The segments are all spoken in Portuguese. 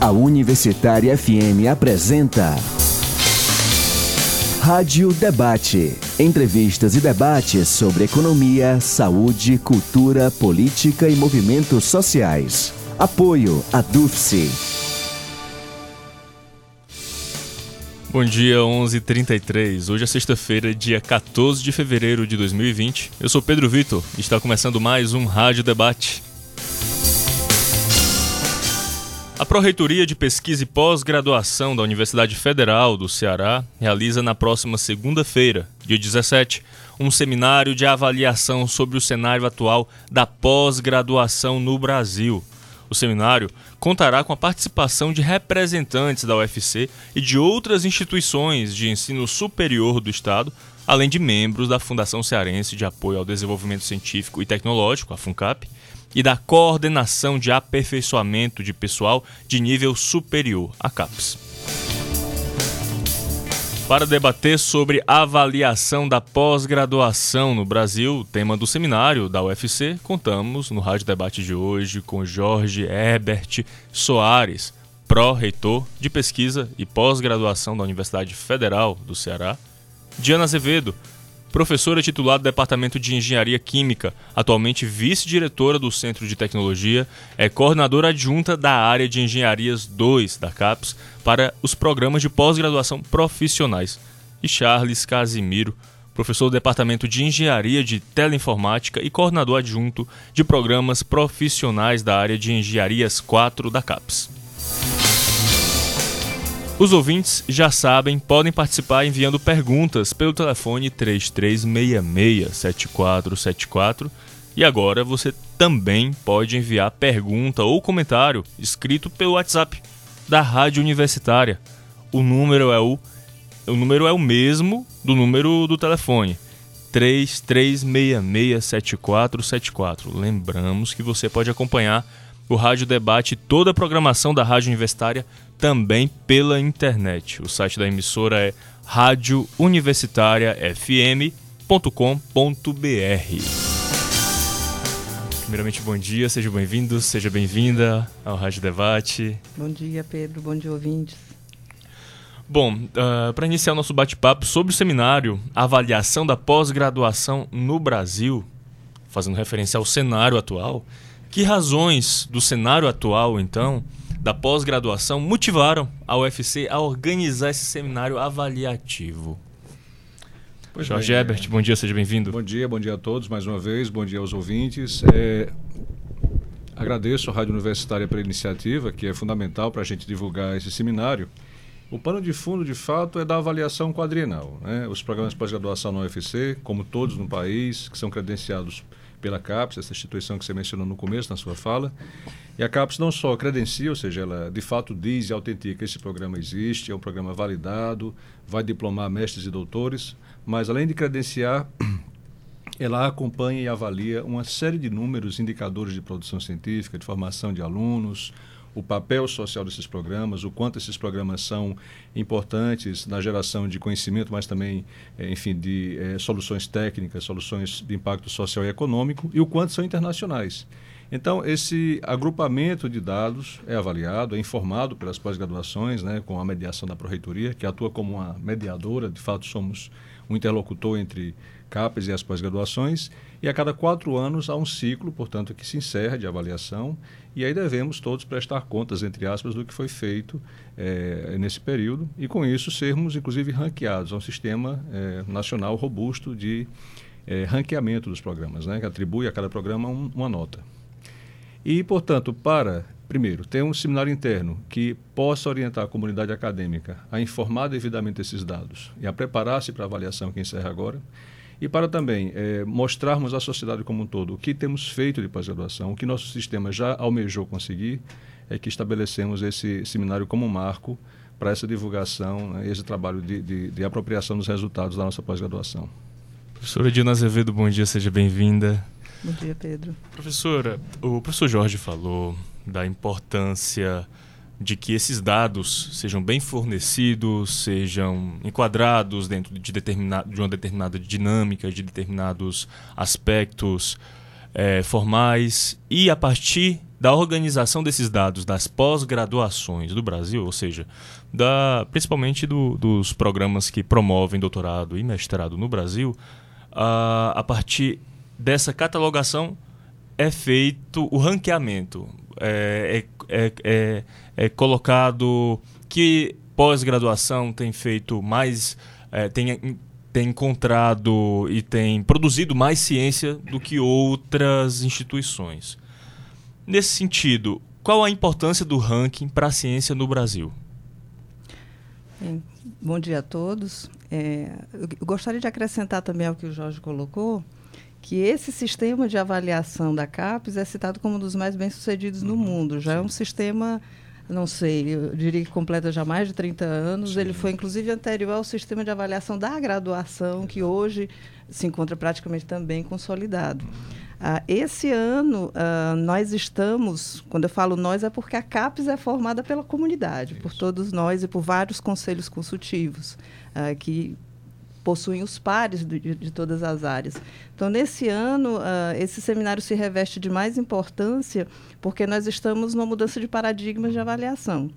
A Universitária FM apresenta Rádio Debate. Entrevistas e debates sobre economia, saúde, cultura, política e movimentos sociais. Apoio a DUFSE. Bom dia, 11h33. Hoje é sexta-feira, dia 14 de fevereiro de 2020. Eu sou Pedro Vitor e está começando mais um Rádio Debate. A Pró-Reitoria de Pesquisa e Pós-Graduação da Universidade Federal do Ceará realiza na próxima segunda-feira, dia 17, um seminário de avaliação sobre o cenário atual da pós-graduação no Brasil. O seminário contará com a participação de representantes da UFC e de outras instituições de ensino superior do Estado, além de membros da Fundação Cearense de Apoio ao Desenvolvimento Científico e Tecnológico, a FUNCAP, e da Coordenação de Aperfeiçoamento de Pessoal de Nível Superior, a CAPES. Para debater sobre avaliação da pós-graduação no Brasil, tema do seminário da UFC, contamos no Rádio Debate de hoje com Jorge Herbert Soares, pró-reitor de pesquisa e pós-graduação da Universidade Federal do Ceará, Diana Azevedo, professora titular do Departamento de Engenharia Química, atualmente vice-diretora do Centro de Tecnologia, é coordenadora adjunta da área de Engenharias 2 da CAPES para os programas de pós-graduação profissionais. E Charles Casimiro, professor do Departamento de Engenharia de Teleinformática e coordenador adjunto de programas profissionais da área de Engenharias 4 da CAPES. Os ouvintes já sabem, podem participar enviando perguntas pelo telefone 3366-7474 e agora você também pode enviar pergunta ou comentário escrito pelo WhatsApp da Rádio Universitária. O número é o, o número é o mesmo do número do telefone. 3366-7474. Lembramos que você pode acompanhar o Rádio Debate e toda a programação da Rádio Universitária também pela internet. O site da emissora é radiouniversitariafm.com.br. Primeiramente, bom dia, seja bem-vindo, seja bem-vinda ao Rádio Debate. Bom dia, Pedro, bom dia, ouvintes. Bom, uh, para iniciar o nosso bate-papo sobre o seminário Avaliação da Pós-Graduação no Brasil, fazendo referência ao cenário atual, que razões do cenário atual, então, da pós-graduação, motivaram a UFC a organizar esse seminário avaliativo? Pois Jorge bem, Ebert, bom dia, seja bem-vindo. Bom dia, bom dia a todos mais uma vez, bom dia aos ouvintes. É... Agradeço à Rádio Universitária pela iniciativa, que é fundamental para a gente divulgar esse seminário. O pano de fundo, de fato, é da avaliação quadrienal. Né? Os programas de pós-graduação na UFC, como todos no país, que são credenciados pela CAPES, essa instituição que você mencionou no começo na sua fala. E a CAPES não só credencia, ou seja, ela de fato diz e autentica que esse programa existe, é um programa validado, vai diplomar mestres e doutores, mas além de credenciar, ela acompanha e avalia uma série de números, indicadores de produção científica, de formação de alunos, o papel social desses programas, o quanto esses programas são importantes na geração de conhecimento, mas também, eh, enfim, de é, soluções técnicas, soluções de impacto social e econômico, e o quanto são internacionais. Então, esse agrupamento de dados é avaliado, é informado pelas pós-graduações, né, com a mediação da Proreitoria, que atua como uma mediadora, de fato somos um interlocutor entre CAPES e as pós-graduações, e a cada quatro anos há um ciclo, portanto, que se encerra de avaliação e aí devemos todos prestar contas, entre aspas, do que foi feito é, nesse período e, com isso, sermos, inclusive, ranqueados a um sistema é, nacional robusto de é, ranqueamento dos programas, né, que atribui a cada programa um, uma nota. E, portanto, para, primeiro, ter um seminário interno que possa orientar a comunidade acadêmica a informar devidamente esses dados e a preparar-se para a avaliação que encerra agora, e para também é, mostrarmos à sociedade como um todo o que temos feito de pós-graduação, o que nosso sistema já almejou conseguir, é que estabelecemos esse seminário como um marco para essa divulgação, né, esse trabalho de, de, de, apropriação dos resultados da nossa pós-graduação. Professora Dina Azevedo, bom dia, seja bem-vinda. Bom dia, Pedro. Professora, o professor Jorge falou da importância de que esses dados sejam bem fornecidos, sejam enquadrados dentro de, determinado, de uma determinada dinâmica, de determinados aspectos é, formais, e a partir da organização desses dados das pós-graduações do Brasil, ou seja, da, principalmente do, dos programas que promovem doutorado e mestrado no Brasil, a, a partir dessa catalogação é feito o ranqueamento. É, é, é, é, é colocado que pós-graduação tem feito mais. É, tem, tem encontrado e tem produzido mais ciência do que outras instituições. Nesse sentido, qual a importância do ranking para a ciência no Brasil? Bom dia a todos. É, eu gostaria de acrescentar também ao que o Jorge colocou, que esse sistema de avaliação da CAPES é citado como um dos mais bem-sucedidos uhum, no mundo. Já sim. é um sistema, não sei, eu diria que completa já mais de 30 anos. Sim. Ele foi, inclusive, anterior ao sistema de avaliação da graduação, que hoje se encontra praticamente também consolidado. Uh, esse ano, uh, nós estamos, quando eu falo nós, é porque a CAPES é formada pela comunidade, Isso. por todos nós e por vários conselhos consultivos, uh, que possuem os pares de, de, todas as áreas. Então, nesse ano, esse seminário se reveste de mais importância porque nós estamos numa mudança de paradigmas de avaliação.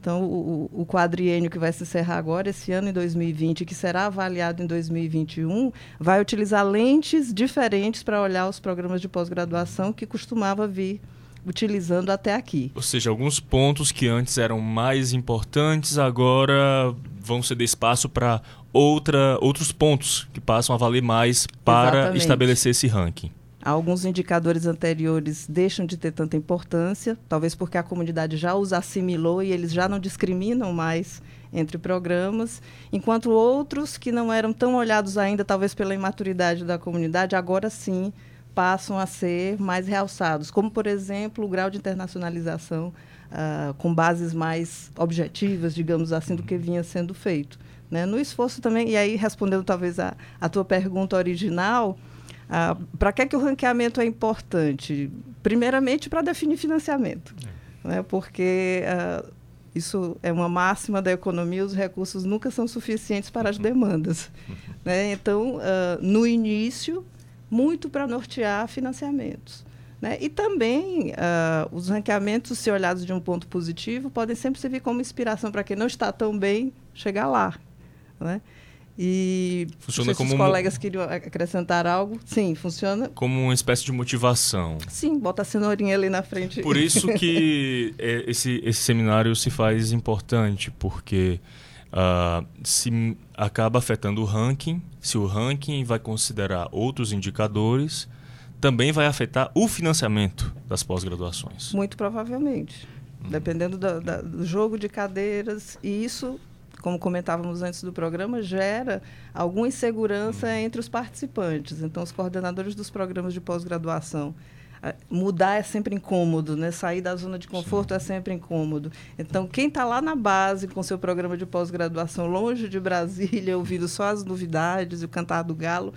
Então, o, o quadriênio que vai se encerrar agora, esse ano, em 2020, que será avaliado em 2021, vai utilizar lentes diferentes para olhar os programas de pós-graduação que costumava vir utilizando até aqui. Ou seja, alguns pontos que antes eram mais importantes agora vão ceder espaço para outra, outros pontos que passam a valer mais para Exatamente. estabelecer esse ranking. Alguns indicadores anteriores deixam de ter tanta importância, talvez porque a comunidade já os assimilou e eles já não discriminam mais entre programas, enquanto outros que não eram tão olhados ainda, talvez pela imaturidade da comunidade, agora sim passam a ser mais realçados, como, por exemplo, o grau de internacionalização uh, com bases mais objetivas, digamos assim, do que vinha sendo feito. Né? No esforço também, e aí respondendo talvez a, a tua pergunta original, ah, para que, é que o ranqueamento é importante? Primeiramente, para definir financiamento, é. né? porque ah, isso é uma máxima da economia, os recursos nunca são suficientes para as demandas. Né? Então, ah, no início, muito para nortear financiamentos. Né? E também uh, os ranqueamentos, se olhados de um ponto positivo, podem sempre servir como inspiração para quem não está tão bem chegar lá. Né? E funciona se como os colegas queriam acrescentar algo. Sim, funciona. Como uma espécie de motivação. Sim, bota a cenourinha ali na frente. Por isso que é, esse, esse seminário se faz importante, porque uh, se acaba afetando o ranking. Se o ranking vai considerar outros indicadores, também vai afetar o financiamento das pós-graduações. Muito provavelmente. Hum. Dependendo do, do jogo de cadeiras. E isso como comentávamos antes do programa, gera alguma insegurança entre os participantes. Então, os coordenadores dos programas de pós-graduação mudar é sempre incômodo, né? Sair da zona de conforto Sim. é sempre incômodo. Então, quem está lá na base com seu programa de pós-graduação, longe de Brasília, ouvindo só as novidades e o cantar do galo,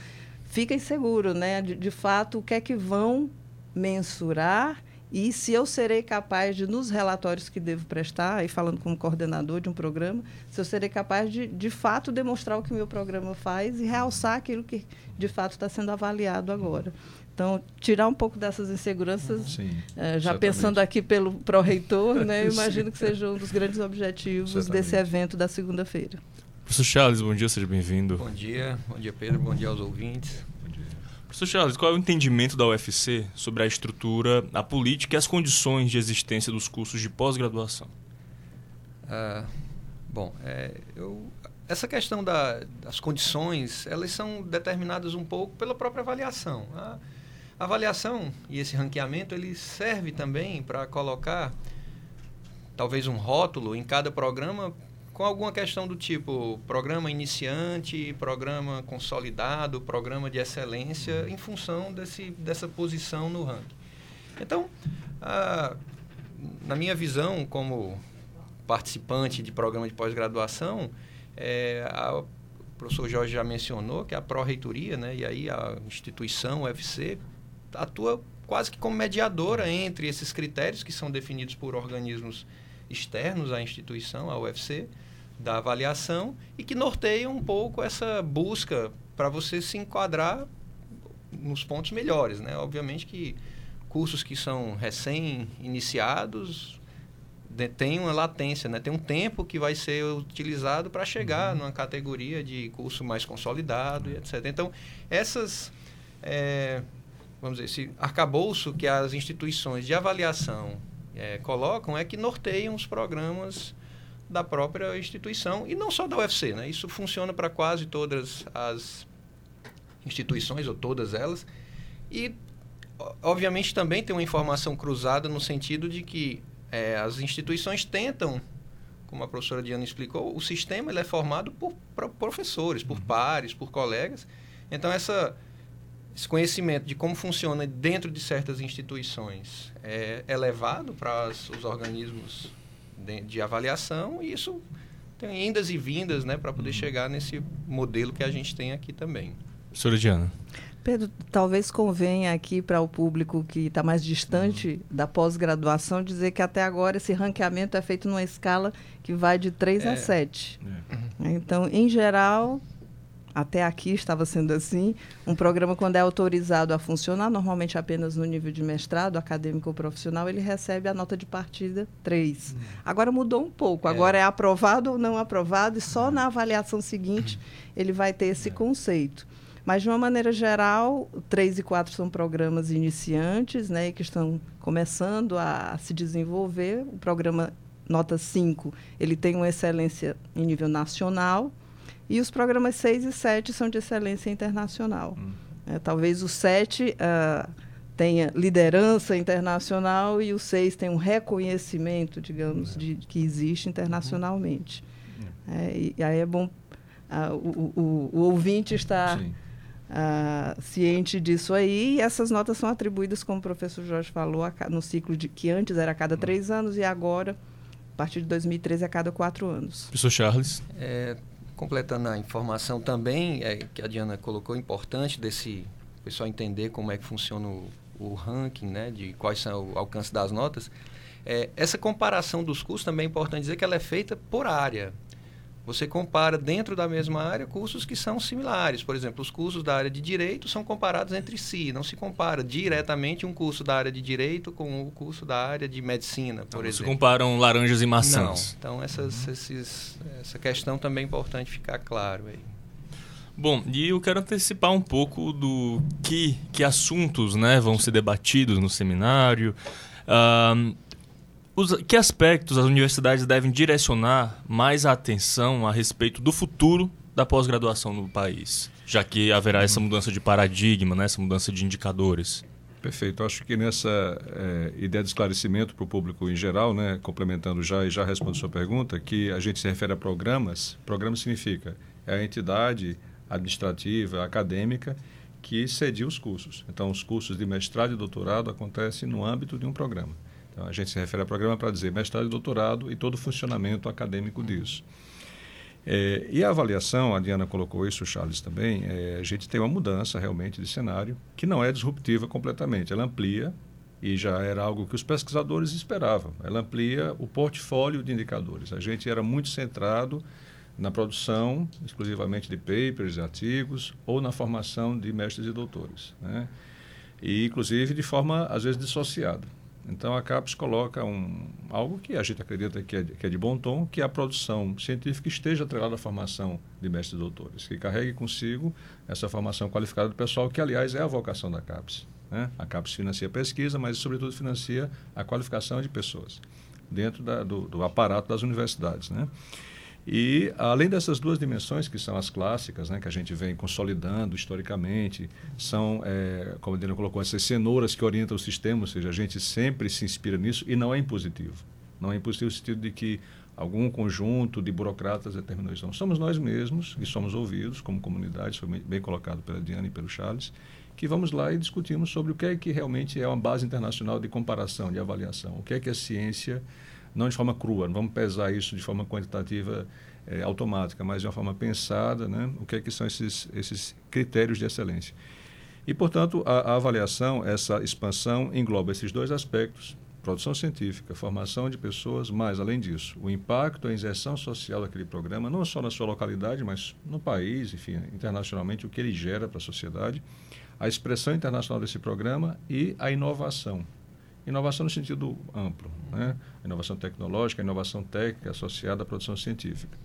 fica inseguro, né? De, de fato, o que é que vão mensurar e se eu serei capaz de, nos relatórios que devo prestar, aí falando como coordenador de um programa, se eu serei capaz de, de fato, demonstrar o que meu programa faz e realçar aquilo que, de fato, está sendo avaliado agora. Então, tirar um pouco dessas inseguranças, Sim, é, já pensando aqui pelo pró-reitor, né, eu imagino que seja um dos grandes objetivos certamente. desse evento da segunda-feira. Professor Charles, bom dia, seja bem-vindo. Bom dia, bom dia, Pedro, bom dia aos ouvintes. Professor Charles, qual é o entendimento da UFC sobre a estrutura, a política e as condições de existência dos cursos de pós-graduação? Uh, bom, é, eu, essa questão da, das condições, elas são determinadas um pouco pela própria avaliação. A, a avaliação e esse ranqueamento, ele serve também para colocar talvez um rótulo em cada programa com alguma questão do tipo programa iniciante, programa consolidado, programa de excelência, em função desse, dessa posição no ranking. Então, a, na minha visão, como participante de programa de pós-graduação, é, a, o professor Jorge já mencionou que a pró-reitoria, né, e aí a instituição, o UFC, atua quase que como mediadora entre esses critérios que são definidos por organismos externos à instituição, à UFC, da avaliação e que norteia um pouco essa busca para você se enquadrar nos pontos melhores, né? Obviamente que cursos que são recém-iniciados tem uma latência, né? tem um tempo que vai ser utilizado para chegar uhum. numa categoria de curso mais consolidado e etc. Então, essas, é, vamos dizer, esse arcabouço que as instituições de avaliação é, colocam é que norteiam os programas da própria instituição e não só da UFC. Né? Isso funciona para quase todas as instituições, ou todas elas. E, obviamente, também tem uma informação cruzada no sentido de que é, as instituições tentam, como a professora Diana explicou, o sistema ele é formado por, professores, por uhum. pares, por colegas. Então, essa, esse conhecimento de como funciona dentro de certas instituições é, é levado para os organismos de, de, avaliação e isso tem indas e vindas né, para poder uhum. chegar nesse modelo que a gente tem aqui também. Professora Diana. Pedro, talvez convenha aqui para o público que está mais distante uhum. da pós-graduação dizer que até agora esse ranqueamento é feito numa escala que vai de 3 é. a 7. É. Então, em geral, até aqui estava sendo assim, um programa quando é autorizado a funcionar, normalmente apenas no nível de mestrado, acadêmico ou profissional, ele recebe a nota de partida 3. Uhum. Agora mudou um pouco, é. agora é aprovado ou não aprovado e só na avaliação seguinte ele vai ter esse é. conceito. Mas, de uma maneira geral, 3 e 4 são programas iniciantes, né, que estão começando a, a se desenvolver. O programa Nota 5, ele tem uma excelência em nível nacional, e os programas 6 e 7 são de excelência internacional. Hum. É, talvez o 7 uh, ah, tenha liderança internacional e o 6 tem um reconhecimento, digamos, é. de, que existe internacionalmente. Uhum. É, e, e, aí é bom uh, o, o, o, ouvinte estar... Sim uh, ciente disso aí. E essas notas são atribuídas, como o professor Jorge falou, no ciclo de que antes era a cada hum. três anos e agora, a partir de 2013, a cada quatro anos. Professor Charles. É, completando a informação também, é, que a Diana colocou, importante desse pessoal entender como é que funciona o, o ranking, né, de quais são o alcance das notas. É, essa comparação dos cursos também é importante dizer que ela é feita por área. Você compara dentro da mesma área cursos que são similares. Por exemplo, os cursos da área de direito são comparados entre si. Não se compara diretamente um curso da área de direito com o curso da área de medicina, por não, exemplo. Se comparam laranjas e maçãs. Não. Então, essas, uhum. esses, essa questão também é importante ficar claro aí. Bom, e eu quero antecipar um pouco do que, que assuntos né, vão ser debatidos no seminário. Uh, os, que aspectos as universidades devem direcionar mais a atenção a respeito do futuro da pós-graduação no país, já que haverá essa mudança de paradigma, né, essa mudança de indicadores? Perfeito. Acho que nessa é, ideia de esclarecimento para o público em geral, né, complementando já e já respondo a sua pergunta, que a gente se refere a programas. Programa significa é a entidade administrativa, acadêmica que cedia os cursos. Então, os cursos de mestrado e doutorado acontecem no âmbito de um programa. A gente se refere ao programa para dizer mestrado e doutorado e todo o funcionamento acadêmico disso. É, e a avaliação, a Diana colocou isso, o Charles também, é, a gente tem uma mudança realmente de cenário que não é disruptiva completamente. Ela amplia, e já era algo que os pesquisadores esperavam, ela amplia o portfólio de indicadores. A gente era muito centrado na produção exclusivamente de papers, artigos, ou na formação de mestres e doutores. Né? E, inclusive, de forma, às vezes, dissociada. Então a CAPES coloca um, algo que a gente acredita que é, que é de bom tom, que a produção científica esteja atrelada à formação de mestres e doutores, que carregue consigo essa formação qualificada do pessoal, que aliás é a vocação da CAPES. Né? A CAPES financia pesquisa, mas sobretudo financia a qualificação de pessoas dentro da, do, do aparato das universidades. Né? E, além dessas duas dimensões, que são as clássicas, né, que a gente vem consolidando historicamente, são, é, como a Dina colocou, essas cenouras que orientam o sistema, ou seja, a gente sempre se inspira nisso e não é impositivo. Não é impositivo no sentido de que algum conjunto de burocratas determinou isso. Não. Somos nós mesmos e somos ouvidos como comunidade, foi bem colocado pela Diana e pelo Charles, que vamos lá e discutimos sobre o que é que realmente é uma base internacional de comparação, de avaliação. O que é que a ciência não de forma crua, não vamos pesar isso de forma quantitativa é, automática, mas de uma forma pensada, né? o que, é que são esses, esses critérios de excelência. E, portanto, a, a avaliação, essa expansão, engloba esses dois aspectos, produção científica, formação de pessoas, mas, além disso, o impacto, a inserção social daquele programa, não só na sua localidade, mas no país, enfim, internacionalmente, o que ele gera para a sociedade, a expressão internacional desse programa e a inovação. Inovação no sentido amplo, né? inovação tecnológica, inovação técnica associada à produção científica.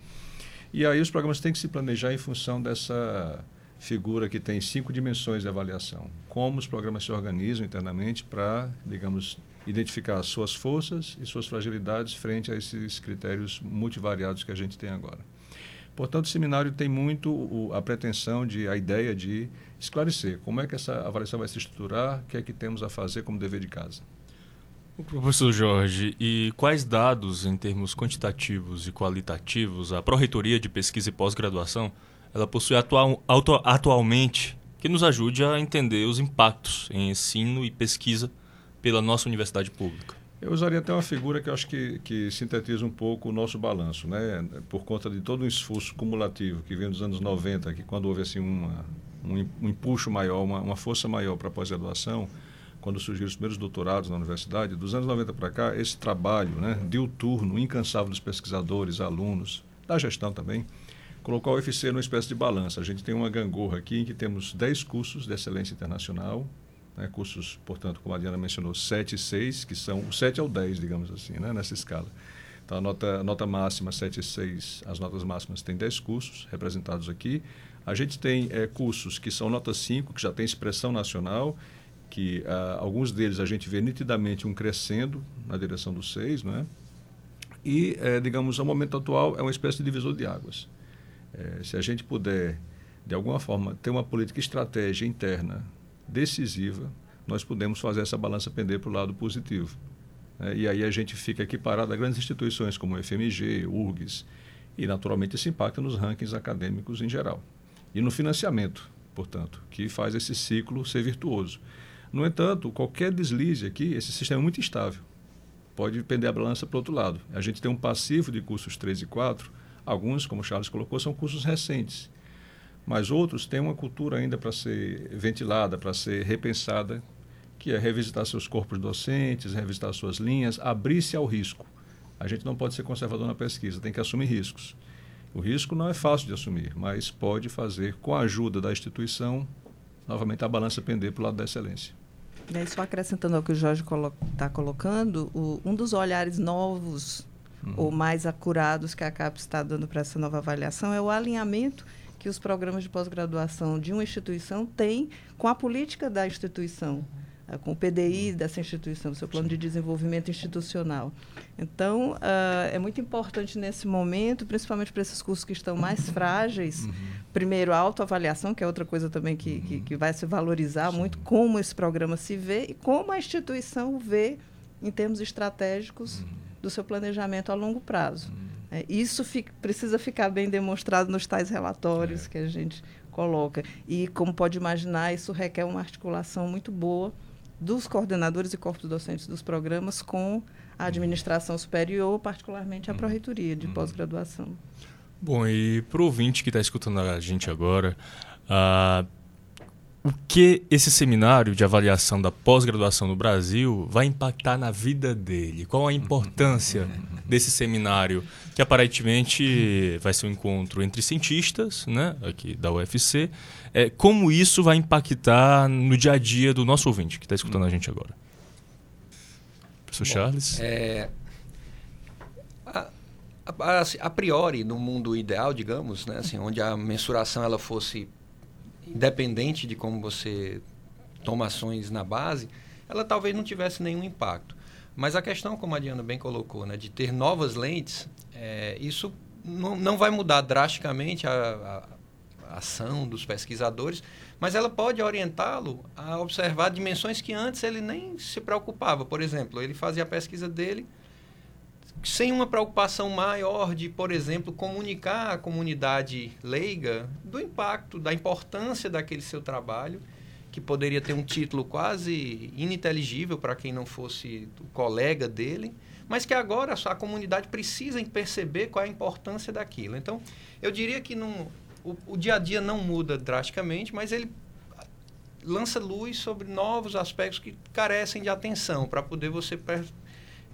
E aí os programas têm que se planejar em função dessa figura que tem cinco dimensões de avaliação. Como os programas se organizam internamente para, digamos, identificar suas forças e suas fragilidades frente a esses critérios multivariados que a gente tem agora. Portanto, o seminário tem muito o, a pretensão de, a ideia de esclarecer como é que essa avaliação vai se estruturar, o que é que temos a fazer como dever de casa. Professor Jorge, e quais dados em termos quantitativos e qualitativos a Pró-Reitoria de Pesquisa e Pós-Graduação ela possui atual, atualmente que nos ajude a entender os impactos em ensino e pesquisa pela nossa universidade pública? Eu usaria até uma figura que eu acho que, que sintetiza um pouco o nosso balanço, né? por conta de todo o esforço cumulativo que vem dos anos 90, que quando houve assim, uma, um, um empuxo maior, uma, uma força maior para a pós-graduação, quando surgiram os primeiros doutorados na universidade, dos anos 90 para cá, esse trabalho né, diuturno, incansável dos pesquisadores, alunos, da gestão também, colocou a UFC numa espécie de balança. A gente tem uma gangorra aqui em que temos 10 cursos de excelência internacional, né, cursos, portanto, como a Diana mencionou, 7 e 6, que são o 7 ao 10, digamos assim, né, nessa escala. Então, a nota, a nota máxima 7 e 6, as notas máximas têm 10 cursos representados aqui. A gente tem é, cursos que são nota 5, que já tem expressão nacional, que ah, alguns deles a gente vê nitidamente um crescendo na direção do 6, né? E, é, digamos, ao momento atual, é uma espécie de divisor de águas. É, se a gente puder, de alguma forma, ter uma política estratégia interna decisiva, nós podemos fazer essa balança pender para o lado positivo. É, e aí a gente fica equiparado a grandes instituições como o FMG, URGS, e naturalmente isso impacta nos rankings acadêmicos em geral. E no financiamento, portanto, que faz esse ciclo ser virtuoso. No entanto, qualquer deslize aqui, esse sistema é muito instável. Pode pender a balança para o outro lado. A gente tem um passivo de cursos 3 e 4, alguns, como o Charles colocou, são cursos recentes mas outros têm uma cultura ainda para ser ventilada, para ser repensada, que é revisitar seus corpos docentes, revisitar suas linhas, abrir-se ao risco. A gente não pode ser conservador na pesquisa, tem que assumir riscos. O risco não é fácil de assumir, mas pode fazer, com a ajuda da instituição, novamente a balança pender para o lado da excelência. E só acrescentando ao que o Jorge está colo tá colocando, o, um dos olhares novos uhum. ou mais acurados que a CAP está dando para essa nova avaliação é o alinhamento que os programas de pós-graduação de uma instituição têm com a política da instituição, eh, com o PDI dessa instituição, o seu plano de desenvolvimento institucional. Então, uh, é muito importante nesse momento, principalmente para esses cursos que estão mais frágeis, uhum. primeiro, a autoavaliação, que é outra coisa também que, uhum. que, que, vai se valorizar Sim. muito, como esse programa se vê e como a instituição vê em termos estratégicos uhum. do seu planejamento a longo prazo. Uhum. É, isso fica, precisa ficar bem demonstrado nos tais relatórios é. que a gente coloca. E, como pode imaginar, isso requer uma articulação muito boa dos coordenadores e corpos docentes dos programas com a administração superior, particularmente a uhum. Pró-Reitoria de uhum. pós-graduação. Bom, e para o ouvinte que está escutando a gente agora, uh, o que esse seminário de avaliação da pós-graduação no Brasil vai impactar na vida dele? Qual a importância desse seminário, que aparentemente vai ser um encontro entre cientistas, né, aqui da UFC? É, como isso vai impactar no dia a dia do nosso ouvinte que está escutando a gente agora? Professor Bom, Charles? É, a, a, a, priori, no mundo ideal, digamos, né, assim, onde a mensuração ela fosse independente de como você toma ações na base, ela talvez não tivesse nenhum impacto. Mas a questão, como a Diana bem colocou, né, de ter novas lentes, é, isso não, não vai mudar drasticamente a ação dos pesquisadores, mas ela pode orientá-lo a observar dimensões que antes ele nem se preocupava. Por exemplo, ele fazia a pesquisa dele sem uma preocupação maior de, por exemplo, comunicar à comunidade leiga do impacto, da importância daquele seu trabalho, que poderia ter um título quase ininteligível para quem não fosse o colega dele, mas que agora a comunidade precisa perceber qual é a importância daquilo. Então, eu diria que não, o, o dia a dia não muda drasticamente, mas ele lança luz sobre novos aspectos que carecem de atenção para poder você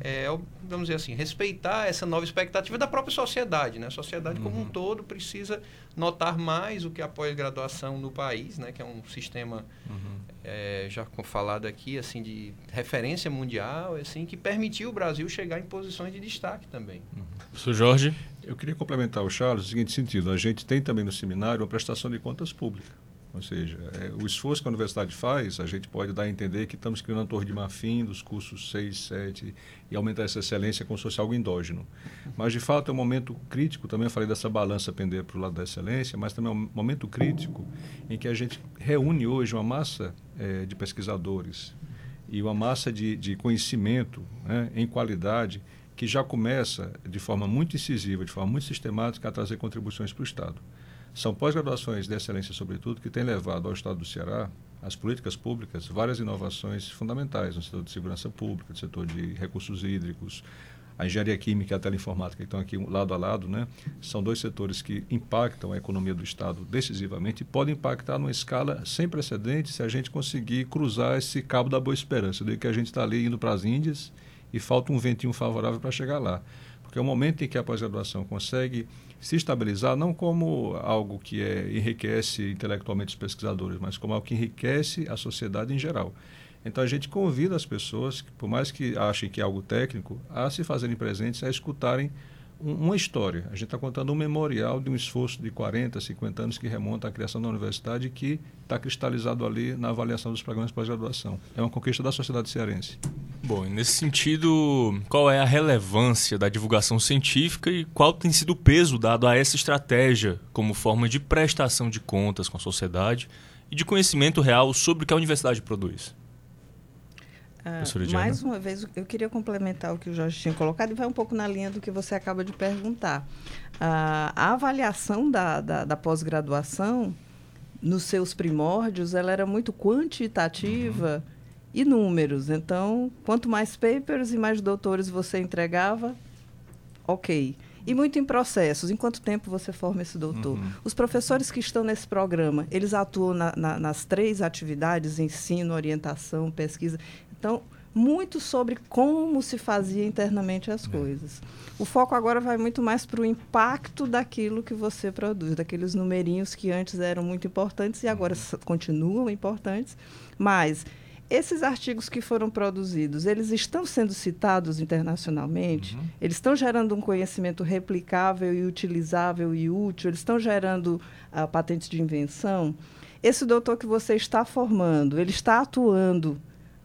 é, vamos dizer assim, respeitar essa nova expectativa da própria sociedade. Né? A sociedade uhum. como um uhum. todo precisa notar mais o que a pós-graduação no país, né? que é um sistema, uhum. é, já falado aqui, assim, de referência mundial, assim, que permitiu o Brasil chegar em posições de destaque também. Uhum. Professor Jorge? Eu queria complementar o Charles no seguinte sentido. A gente tem também no seminário uma prestação de contas públicas. Ou seja, é, o esforço que a universidade faz, a gente pode dar a entender que estamos criando a torre de marfim dos cursos 6, 7 e aumentar essa excelência como se fosse algo endógeno. Mas, de fato, é um momento crítico, também falei dessa balança pender para o lado da excelência, mas também é um momento crítico em que a gente reúne hoje uma massa é, de pesquisadores e uma massa de, de conhecimento né, em qualidade que já começa de forma muito incisiva, de forma muito sistemática, a trazer contribuições para o Estado. São pós-graduações de excelência, sobretudo, que têm levado ao Estado do Ceará, as políticas públicas, várias inovações fundamentais no setor de segurança pública, no setor de recursos hídricos, a engenharia química e a teleinformática, que estão aqui lado a lado, né? são dois setores que impactam a economia do Estado decisivamente e podem impactar numa escala sem precedentes se a gente conseguir cruzar esse cabo da boa esperança, de que a gente está ali indo para as Índias e falta um ventinho favorável para chegar lá. Porque é o momento em que a pós-graduação consegue se estabilizar não como algo que é, enriquece intelectualmente os pesquisadores, mas como algo que enriquece a sociedade em geral. Então a gente convida as pessoas, por mais que achem que é algo técnico, a se fazerem presentes, a escutarem uma história. A gente está contando um memorial de um esforço de 40, 50 anos que remonta à criação da universidade e que está cristalizado ali na avaliação dos programas de pós-graduação. É uma conquista da sociedade cearense. Bom, nesse sentido, qual é a relevância da divulgação científica e qual tem sido o peso dado a essa estratégia como forma de prestação de contas com a sociedade e de conhecimento real sobre o que a universidade produz? Ah, mais uma vez, eu queria complementar o que o Jorge tinha colocado e vai um pouco na linha do que você acaba de perguntar. Ah, a avaliação da, da, da pós-graduação, nos seus primórdios, ela era muito quantitativa uhum. e números. Então, quanto mais papers e mais doutores você entregava, ok. E muito em processos. Em quanto tempo você forma esse doutor? Uhum. Os professores que estão nesse programa, eles atuam na, na, nas três atividades, ensino, orientação, pesquisa. Então, muito sobre como se fazia internamente as é. coisas. O foco agora vai muito mais para o impacto daquilo que você produz, daqueles numerinhos que antes eram muito importantes e agora uhum. continuam importantes, mas esses artigos que foram produzidos, eles estão sendo citados internacionalmente? Uhum. Eles estão gerando um conhecimento replicável e utilizável e útil? Eles estão gerando uh, patentes de invenção? Esse doutor que você está formando, ele está atuando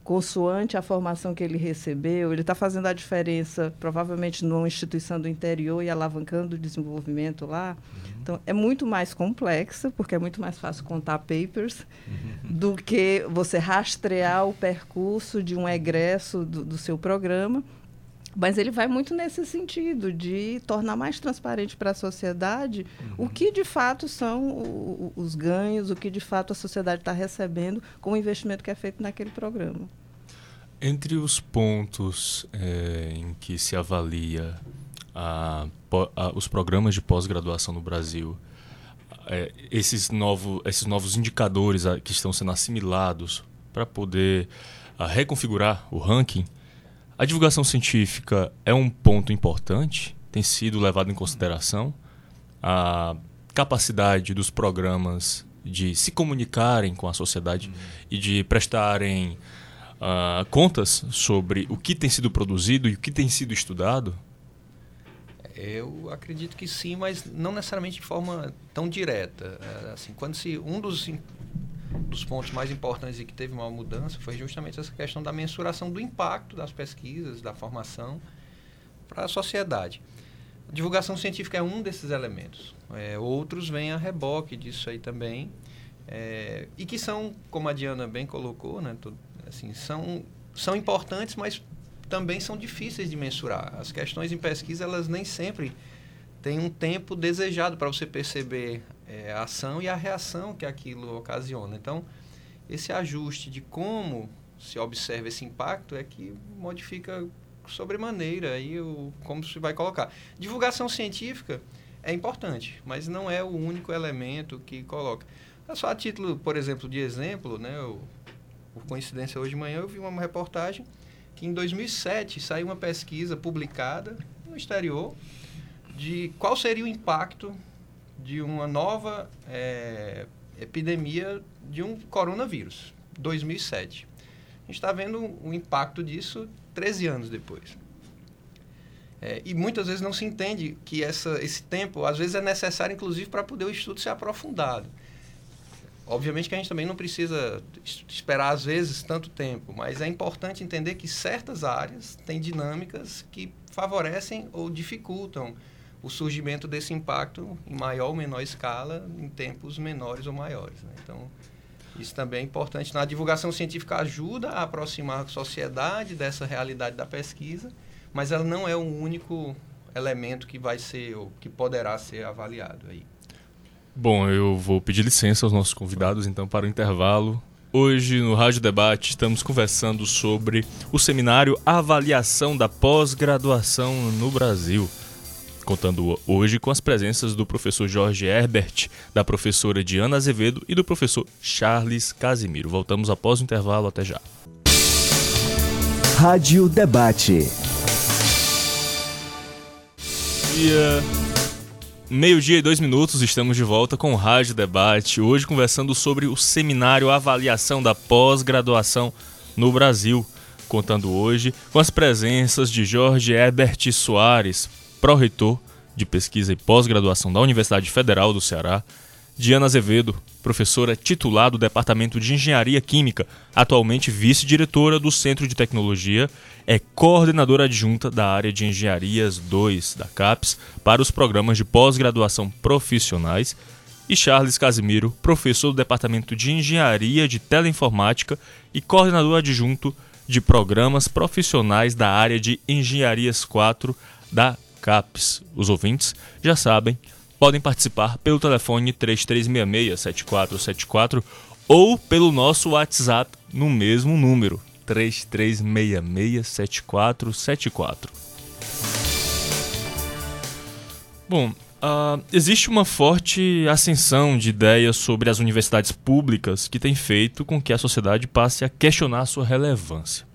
consoante a formação que ele recebeu, ele está fazendo a diferença, provavelmente, numa instituição do interior e alavancando o desenvolvimento lá. Uhum. Então, é muito mais complexa, porque é muito mais fácil contar papers uhum. do que você rastrear o percurso de um egresso do, do seu programa. Mas ele vai muito nesse sentido, de tornar mais transparente para a sociedade uhum. o que de fato são o, os ganhos, o que de fato a sociedade está recebendo com o investimento que é feito naquele programa. Entre os pontos é, em que se avalia a, a, os programas de pós-graduação no Brasil, é, esses, novo, esses novos indicadores a, que estão sendo assimilados para poder reconfigurar o ranking, a divulgação científica é um ponto importante, tem sido levado em consideração. A capacidade dos programas de se comunicarem com a sociedade uhum. e de prestarem uh, contas sobre o que tem sido produzido e o que tem sido estudado? Eu acredito que sim, mas não necessariamente de forma tão direta. É, assim, quando se um dos dos pontos mais importantes e que teve uma mudança foi justamente essa questão da mensuração do impacto das pesquisas, da formação para a sociedade. A divulgação científica é um desses elementos. É, outros vêm a reboque disso aí também. É, e que são, como a Diana bem colocou, né, tudo, assim, são, são importantes, mas também são difíceis de mensurar. As questões em pesquisa, elas nem sempre têm um tempo desejado para você perceber é, a ação e a reação que aquilo ocasiona. Então, esse ajuste de como se observa esse impacto é que modifica sobremaneira aí o, como se vai colocar. Divulgação científica é importante, mas não é o único elemento que coloca. Só a título, por exemplo, de exemplo, né, eu, por coincidência hoje de manhã eu vi uma reportagem que em 2007 saiu uma pesquisa publicada no exterior de qual seria o impacto de uma nova é, epidemia de um coronavírus, 2007. A gente está vendo o impacto disso 13 anos depois. É, e muitas vezes não se entende que essa, esse tempo, às vezes, é necessário, inclusive, para poder o estudo ser aprofundado. Obviamente que a gente também não precisa esperar, às vezes, tanto tempo, mas é importante entender que certas áreas têm dinâmicas que favorecem ou dificultam o surgimento desse impacto em maior ou menor escala, em tempos menores ou maiores. Né? Então, isso também é importante. Na divulgação científica ajuda a aproximar a sociedade dessa realidade da pesquisa, mas ela não é o único elemento que vai ser ou que poderá ser avaliado aí. Bom, eu vou pedir licença aos nossos convidados então para o intervalo. Hoje no Rádio Debate estamos conversando sobre o seminário Avaliação da Pós-Graduação no Brasil. Contando hoje com as presenças do professor Jorge Herbert, da professora Diana Azevedo e do professor Charles Casimiro. Voltamos após o intervalo, até já. Rádio Debate. Dia Meio-dia e dois minutos, estamos de volta com o Rádio Debate. Hoje conversando sobre o seminário Avaliação da Pós-Graduação no Brasil. Contando hoje com as presenças de Jorge Herbert Soares, pró-reitor de pesquisa e pós-graduação da Universidade Federal do Ceará, Diana Azevedo, professora titular do Departamento de Engenharia Química, atualmente vice-diretora do Centro de Tecnologia, é coordenadora adjunta da área de Engenharias 2 da CAPES para os programas de pós-graduação profissionais, e Charles Casimiro, professor do Departamento de Engenharia de Teleinformática e coordenador adjunto de programas profissionais da área de Engenharias 4 da Os ouvintes já sabem podem participar pelo telefone 3366-7474 ou pelo nosso WhatsApp no mesmo número, 3366-7474. Bom, uh, existe uma forte ascensão de ideias sobre as universidades públicas que tem feito com que a sociedade passe a questionar sua relevância.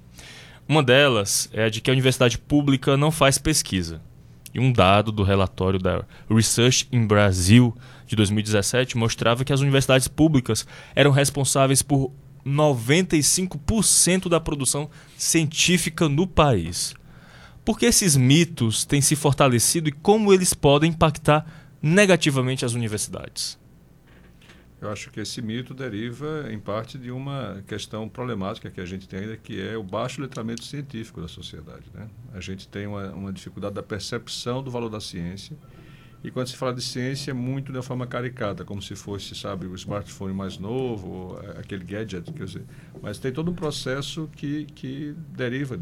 Uma delas é a de que a universidade pública não faz pesquisa. E um dado do relatório da Research in Brasil de 2017 mostrava que as universidades públicas eram responsáveis por 95% da produção científica no país. Por que esses mitos têm se fortalecido e como eles podem impactar negativamente as universidades? Eu acho que esse mito deriva, em parte, de uma questão problemática que a gente tem ainda, que é o baixo letramento científico da sociedade. Né? A gente tem uma, uma dificuldade da percepção do valor da ciência. E quando se fala de ciência, é muito de uma forma caricata, como se fosse, sabe, o smartphone mais novo, aquele gadget. Quer dizer, mas tem todo um processo que, que deriva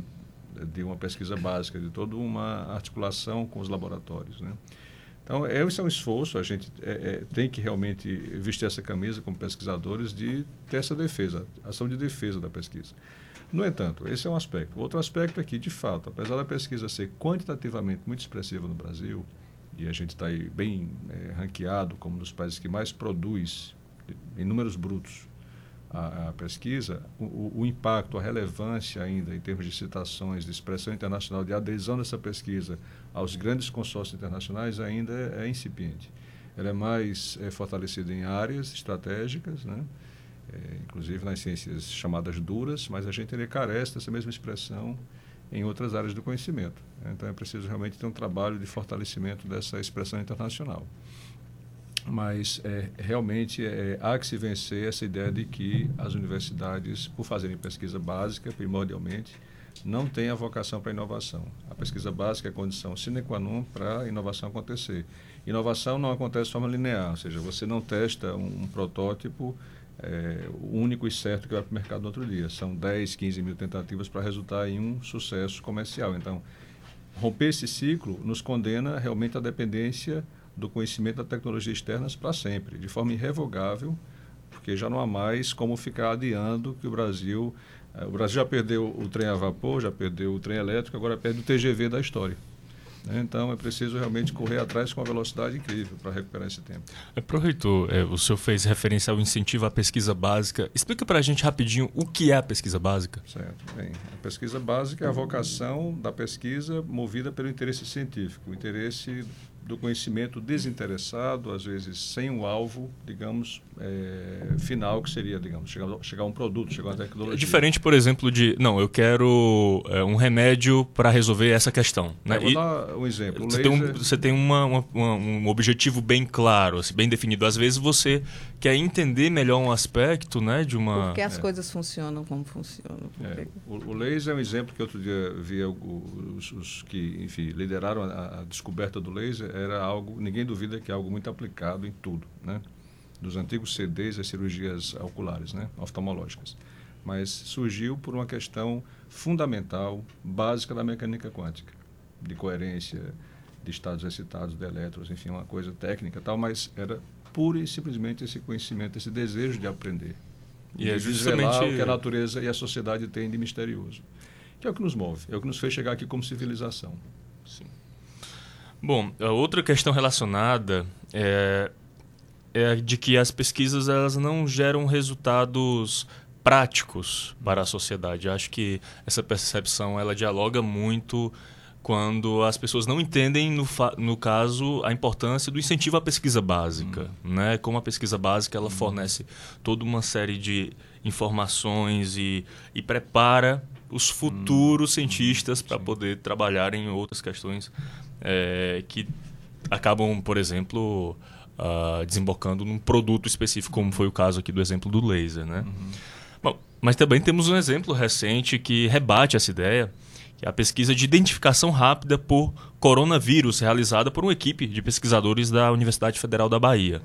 de uma pesquisa básica, de toda uma articulação com os laboratórios. Né? Então, esse é um esforço, a gente é, é, tem que realmente vestir essa camisa como pesquisadores de ter essa defesa, ação de defesa da pesquisa. No entanto, esse é um aspecto. Outro aspecto é que, de fato, apesar da pesquisa ser quantitativamente muito expressiva no Brasil, e a gente está aí bem é, ranqueado como um dos países que mais produz, em números brutos, a, a pesquisa, o, o, impacto, a relevância ainda em termos de citações, de expressão internacional, de adesão dessa pesquisa aos grandes consórcios internacionais ainda é, é incipiente. Ela é mais é, fortalecida em áreas estratégicas, né? É, inclusive nas ciências chamadas duras, mas a gente ainda carece dessa mesma expressão em outras áreas do conhecimento. Então é preciso realmente ter um trabalho de fortalecimento dessa expressão internacional mas é, realmente é, há que se vencer essa ideia de que as universidades, por fazerem pesquisa básica, primordialmente, não têm a vocação para inovação. A pesquisa básica é a condição sine qua non para a inovação acontecer. Inovação não acontece de forma linear, ou seja, você não testa um, um protótipo é, único e certo que vai para o mercado no outro dia. São 10, 15 mil tentativas para resultar em um sucesso comercial. Então, romper esse ciclo nos condena realmente à dependência do conhecimento da tecnologia externas para sempre, de forma irrevogável, porque já não há mais como ficar adiando que o Brasil. Eh, o Brasil já perdeu o trem a vapor, já perdeu o trem elétrico, agora perde o TGV da história. Né? Então é preciso realmente correr atrás com uma velocidade incrível para recuperar esse tempo. Aproveitou, é, o senhor fez referência ao incentivo à pesquisa básica. Explica para a gente rapidinho o que é a pesquisa básica. Certo. Bem, a pesquisa básica é a vocação da pesquisa movida pelo interesse científico, o interesse do conhecimento desinteressado, às vezes sem o alvo, digamos, é, final, que seria, digamos, chegar, chegar a um produto, chegar a uma tecnologia. É diferente, por exemplo, de, não, eu quero é, um remédio para resolver essa questão. Né? É, vou e dar um exemplo. Você, laser... tem um, você tem uma, uma, um objetivo bem claro, assim, bem definido. Às vezes você quer entender melhor um aspecto né, de uma... Porque as é. coisas funcionam como funcionam. É, o, o, laser é um exemplo que outro dia vi os, os que, enfim, lideraram a, a descoberta do laser era algo, ninguém duvida que é algo muito aplicado em tudo, né? Dos antigos CDs as cirurgias oculares, né? Oftalmológicas. Mas surgiu por uma questão fundamental, básica da mecânica quântica, de coerência de estados excitados de elétrons, enfim, uma coisa técnica tal, mas era pura e simplesmente esse conhecimento, esse desejo de aprender. E de é justamente o que a natureza e a sociedade têm de misterioso. Que é o que nos move, é o que nos fez chegar aqui como civilização. Sim. Bom, a outra questão relacionada é, é de que as pesquisas elas não geram resultados práticos para a sociedade. Acho que essa percepção ela dialoga muito quando as pessoas não entendem, no, no caso, a importância do incentivo à pesquisa básica. Uhum. Né? Como a pesquisa básica ela uhum. fornece toda uma série de informações e, e prepara os futuros uhum. cientistas para poder trabalhar em outras questões é, que acabam, por exemplo, uh, desembocando num produto específico, como foi o caso aqui do exemplo do laser. Né? Uhum. Bom, mas também temos um exemplo recente que rebate essa ideia, que é a pesquisa de identificação rápida por coronavírus, realizada por uma equipe de pesquisadores da Universidade Federal da Bahia.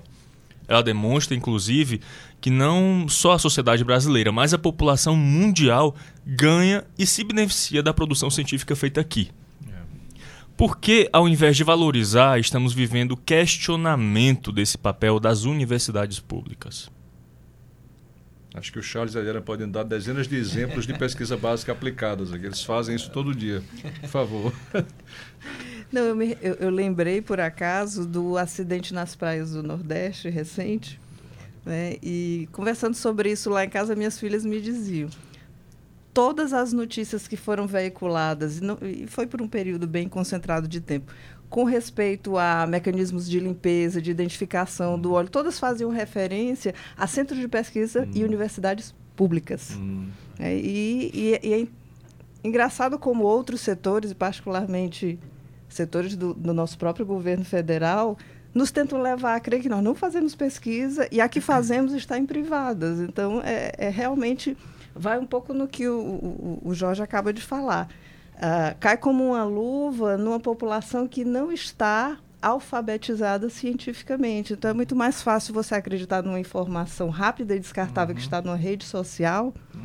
Ela demonstra, inclusive, que não só a sociedade brasileira, mas a população mundial ganha e se beneficia da produção científica feita aqui. Por que, ao invés de valorizar, estamos vivendo questionamento desse papel das universidades públicas? Acho que o Charles e a Adriana podem dar dezenas de exemplos de pesquisa básica aplicadas. Aqui. Eles fazem isso todo dia. Por favor. Não, eu, me, eu, eu, lembrei, por acaso, do acidente nas praias do Nordeste recente. Né? E conversando sobre isso lá em casa, minhas filhas me diziam: todas as notícias que foram veiculadas, e, não, e foi por um período bem concentrado de tempo, com respeito a mecanismos de limpeza, de identificação do óleo, todas faziam referência a centros de pesquisa hum. e universidades públicas. Hum. É, e, e, e, é engraçado como outros setores, e particularmente setores do, do, nosso próprio governo federal, nos tentam levar a crer que nós não fazemos pesquisa e a que fazemos está em privadas. Então, é, é realmente vai um pouco no que o, o, o Jorge acaba de falar. Uh, cai como uma luva numa população que não está alfabetizada cientificamente. Então é muito mais fácil você acreditar numa informação rápida e descartável uhum. que está numa rede social. Uhum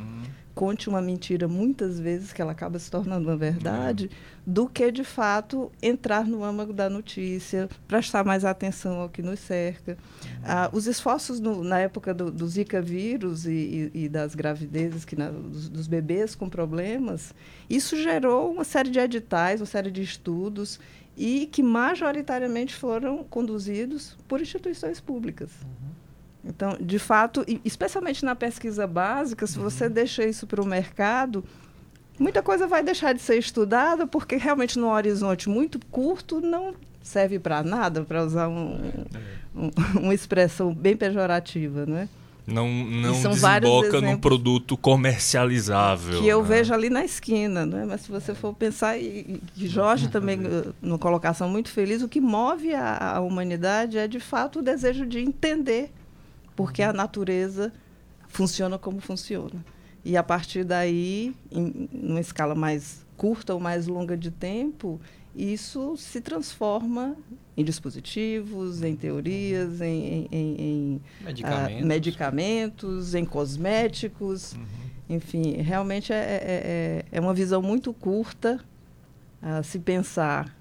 conte uma mentira muitas vezes, que ela acaba se tornando uma verdade, do que, de fato, entrar no âmago da notícia, prestar mais atenção ao que nos cerca. Ah, os esforços no, na época do, do Zika vírus e, e, e das gravidezes, que na, dos, dos, bebês com problemas, isso gerou uma série de editais, uma série de estudos, e que majoritariamente foram conduzidos por instituições públicas. Uhum. Então, de fato, especialmente na pesquisa básica, se você uhum. deixa isso para o mercado, muita coisa vai deixar de ser estudada, porque realmente no horizonte muito curto não serve para nada, para usar um, é. um, uma expressão bem pejorativa, não é? Não, não desemboca num produto comercializável. Que eu né? vejo ali na esquina, né? mas se você for pensar, e, e Jorge uhum. também, eh, numa colocação muito feliz, o que move a, a humanidade é de fato o desejo de entender porque a natureza funciona como funciona. E a partir daí, em uma escala mais curta ou mais longa de tempo, isso se transforma em dispositivos, em teorias, em, em, em medicamentos. Uh, medicamentos. em cosméticos. Uhum. Enfim, realmente é, é, é, é, uma visão muito curta se pensar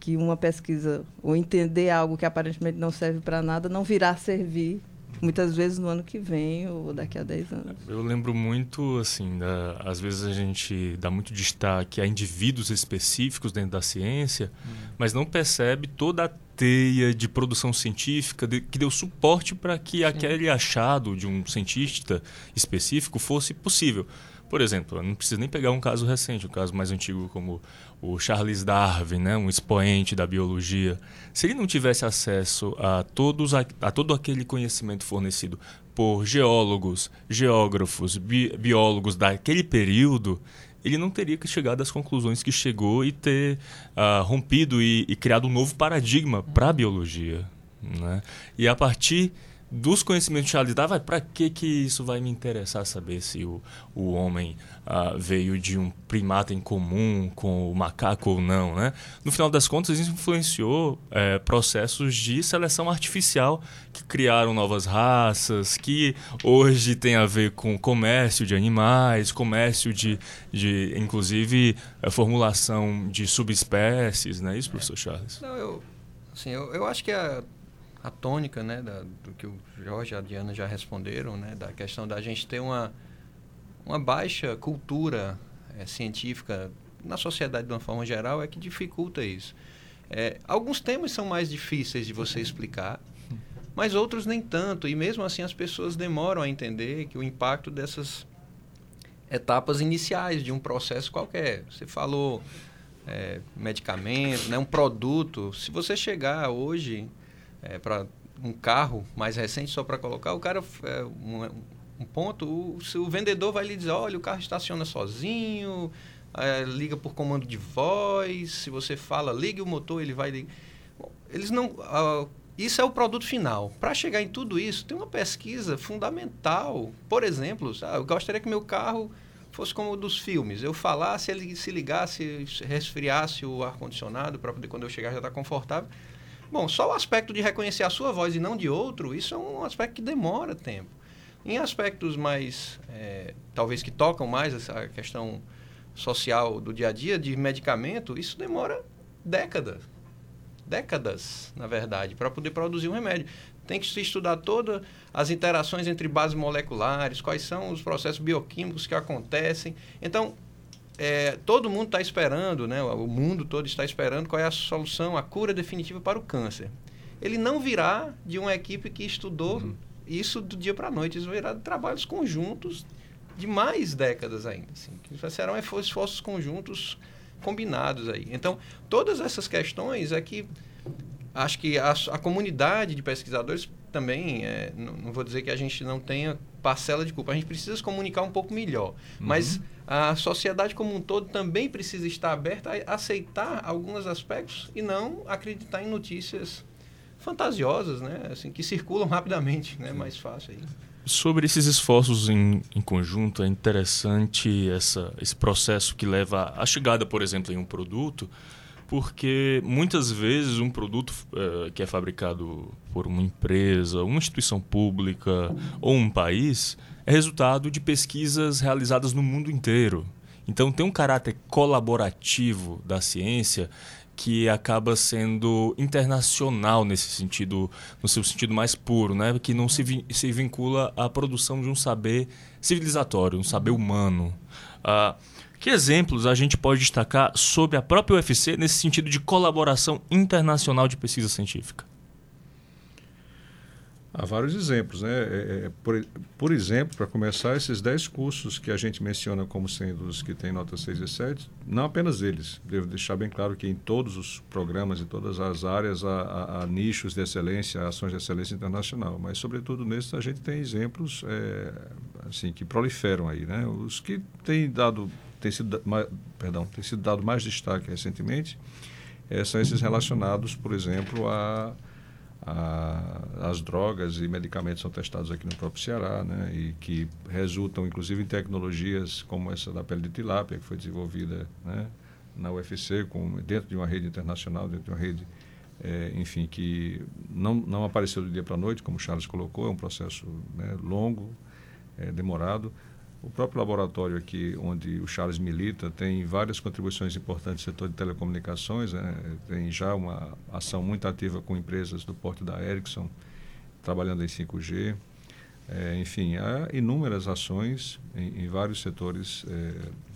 que uma pesquisa ou entender algo que aparentemente não serve para nada não virá servir muitas vezes no ano que vem ou daqui a 10 anos. Eu lembro muito, assim, da, às vezes a gente dá muito destaque a indivíduos específicos dentro da ciência, hum. mas não percebe toda a teia de produção científica de, que deu suporte para que Sim. aquele achado de um cientista específico fosse possível. Por exemplo, não precisa nem pegar um caso recente, um caso mais antigo como o Charles Darwin, né, um expoente da biologia. Se ele não tivesse acesso a, todos, a, a todo aquele conhecimento fornecido por geólogos, geógrafos, bi, biólogos daquele período, ele não teria chegado às conclusões que chegou e ter uh, rompido e, e, criado um novo paradigma para a biologia. Né? E a partir dos conhecimentos de Charles Darwin, para que que isso vai me interessar saber se o, o homem ah, veio de um primata em comum com o macaco ou não, né? No final das contas, isso influenciou é, processos de seleção artificial que criaram novas raças, que hoje tem a ver com comércio de animais, comércio de, de inclusive, a formulação de subespécies, não é isso, professor Charles? Não, eu, assim, eu, eu acho que a a tônica né, da, do que o Jorge e a Diana já responderam, né, da questão da gente ter uma, uma baixa cultura é, científica na sociedade de uma forma geral é que dificulta isso. É, alguns temas são mais difíceis de você explicar, mas outros nem tanto. E mesmo assim as pessoas demoram a entender que o impacto dessas etapas iniciais de um processo qualquer. Você falou é, medicamento, né, um produto. Se você chegar hoje é, para um carro mais recente só para colocar, o cara é, um, um, ponto, o, o vendedor vai lhe dizer, olha, o carro estaciona sozinho, é, liga por comando de voz, se você fala, ligue o motor, ele vai eles não. Uh, isso é o produto final. Para chegar em tudo isso, tem uma pesquisa fundamental. Por exemplo, ah, eu gostaria que meu carro fosse como o dos filmes. Eu falasse, ele se ligasse, resfriasse o ar-condicionado para poder, quando eu chegar, já estar tá confortável. Bom, só o aspecto de reconhecer a sua voz e não de outro, isso é um aspecto que demora tempo. Em aspectos mais, é, talvez que tocam mais essa questão social do dia a dia, de medicamento, isso demora décadas. Décadas, na verdade, para poder produzir um remédio. Tem que se estudar todas as interações entre bases moleculares, quais são os processos bioquímicos que acontecem. Então, é, todo mundo está esperando, né? o mundo todo está esperando qual é a solução, a cura definitiva para o câncer. Ele não virá de uma equipe que estudou uhum. isso do dia para a noite, isso virá de trabalhos conjuntos de mais décadas ainda. Assim, que serão esforços conjuntos combinados aí. Então, todas essas questões é que acho que a, a comunidade de pesquisadores também, é, não, não, vou dizer que a gente não tenha parcela de culpa, a gente precisa se comunicar um pouco melhor. Uhum. Mas a sociedade como um todo também precisa estar aberta a aceitar alguns aspectos e não acreditar em notícias fantasiosas, né? Assim, que circulam rapidamente, né? Mais fácil aí. Sobre esses esforços em, em conjunto, é interessante essa, esse processo que leva à chegada, por exemplo, em um produto, porque muitas vezes um produto uh, que é fabricado por uma empresa, uma instituição pública ou um país é resultado de pesquisas realizadas no mundo inteiro. Então tem um caráter colaborativo da ciência que acaba sendo internacional nesse sentido, no seu sentido mais puro, né? que não se, se vincula à produção de um saber civilizatório, um saber humano. Uh, que exemplos a gente pode destacar sobre a própria UFC nesse sentido de colaboração internacional de pesquisa científica? Há vários exemplos. Né? É, é, por, por exemplo, para começar, esses 10 cursos que a gente menciona como sendo os que têm nota 6 e 7, não apenas eles. Devo deixar bem claro que em todos os programas e todas as áreas há, há, há nichos de excelência, ações de excelência internacional. Mas, sobretudo, nesses a gente tem exemplos é, assim que proliferam aí. Né? Os que têm dado, têm sido, perdão, têm sido dado mais destaque recentemente é, são esses relacionados, por exemplo, a a, as drogas e medicamentos são testados aqui no próprio Ceará, né, e que resultam, inclusive, em tecnologias como essa da pele de tilápia, que foi desenvolvida né, na UFC, com, dentro de uma rede internacional, dentro de uma rede, é, enfim, que não, não apareceu do dia para a noite, como o Charles colocou, é um processo né, longo, é, demorado, o próprio laboratório aqui, onde o Charles milita, tem várias contribuições importantes no setor de telecomunicações, né? tem já uma ação muito ativa com empresas do porte da Ericsson trabalhando em 5G. É, enfim, há inúmeras ações em, em vários setores é,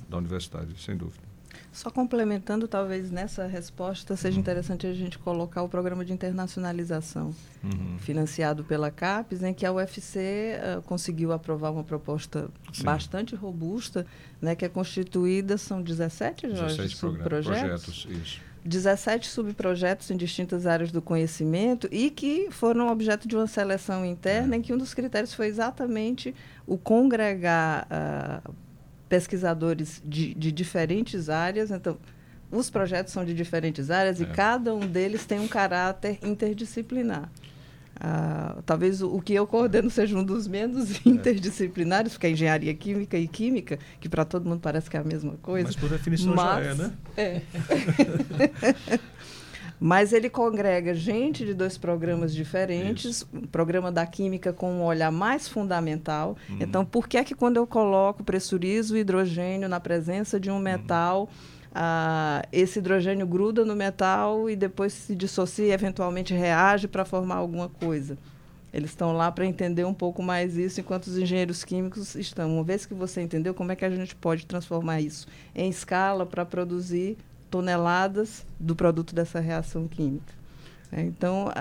da universidade, sem dúvida. Só complementando, talvez nessa resposta seja uhum. interessante a gente colocar o programa de internacionalização, uhum. financiado pela CAPES, em que a UFC uh, conseguiu aprovar uma proposta Sim. bastante robusta, né, que é constituída, são 17, Jorge, 17 subprojetos. Projetos, isso. 17 subprojetos em distintas áreas do conhecimento e que foram objeto de uma seleção interna, é. em que um dos critérios foi exatamente o congregar uh, pesquisadores de, de diferentes áreas. Então, os projetos são de diferentes áreas é. e cada um deles tem um caráter interdisciplinar. Ah, talvez o, o, que eu coordeno seja um dos menos é. interdisciplinares, porque é engenharia química e química, que para todo mundo parece que é a mesma coisa. Mas por definição mas, já é, né? É. Mas ele congrega gente de dois programas diferentes, o programa da química com um olhar mais fundamental. Uhum. Então, por que é que quando eu coloco, pressurizo o hidrogênio na presença de um uhum. metal, uhum. ah, esse hidrogênio gruda no metal e depois se dissocia e eventualmente reage para formar alguma coisa? Eles estão lá para entender um pouco mais isso, enquanto os engenheiros químicos estão. Uma vez que você entendeu, como é que a gente pode transformar isso em escala para produzir toneladas do produto dessa reação química. É, então,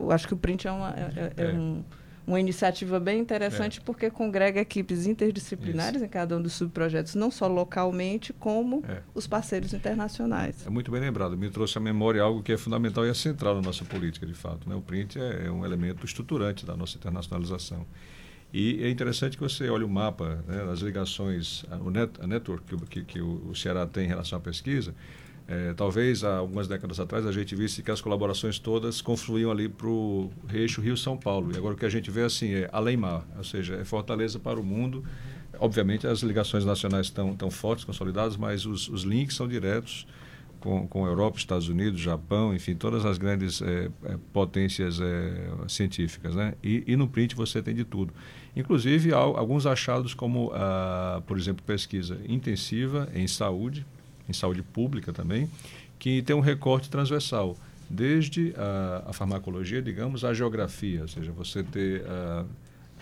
eu acho que o Print é uma, é, é, é. Um, uma iniciativa bem interessante é. porque congrega equipes interdisciplinares Isso. em cada um dos subprojetos, não só localmente, como é. os parceiros internacionais. É muito bem lembrado. Me trouxe à memória algo que é fundamental e é central na nossa política, de fato. Né? O Print é, um elemento estruturante da nossa internacionalização. E é interessante que você olhe o mapa né, das ligações, o net, a network que, que, que o Ceará tem em relação à pesquisa, é, talvez há algumas décadas atrás a gente visse que as colaborações todas confluíam ali para o eixo Rio-São Paulo. E agora o que a gente vê assim é além-mar, ou seja, é fortaleza para o mundo. Obviamente as ligações nacionais estão tão fortes, consolidadas, mas os, os links são diretos com, com Europa, Estados Unidos, Japão, enfim, todas as grandes é, é, potências é, científicas. Né? E, e, no print você tem de tudo. Inclusive, há alguns achados como, ah, por exemplo, pesquisa intensiva em saúde, em saúde pública também, que tem um recorte transversal, desde a, a farmacologia, digamos, à geografia, ou seja, você ter, uh,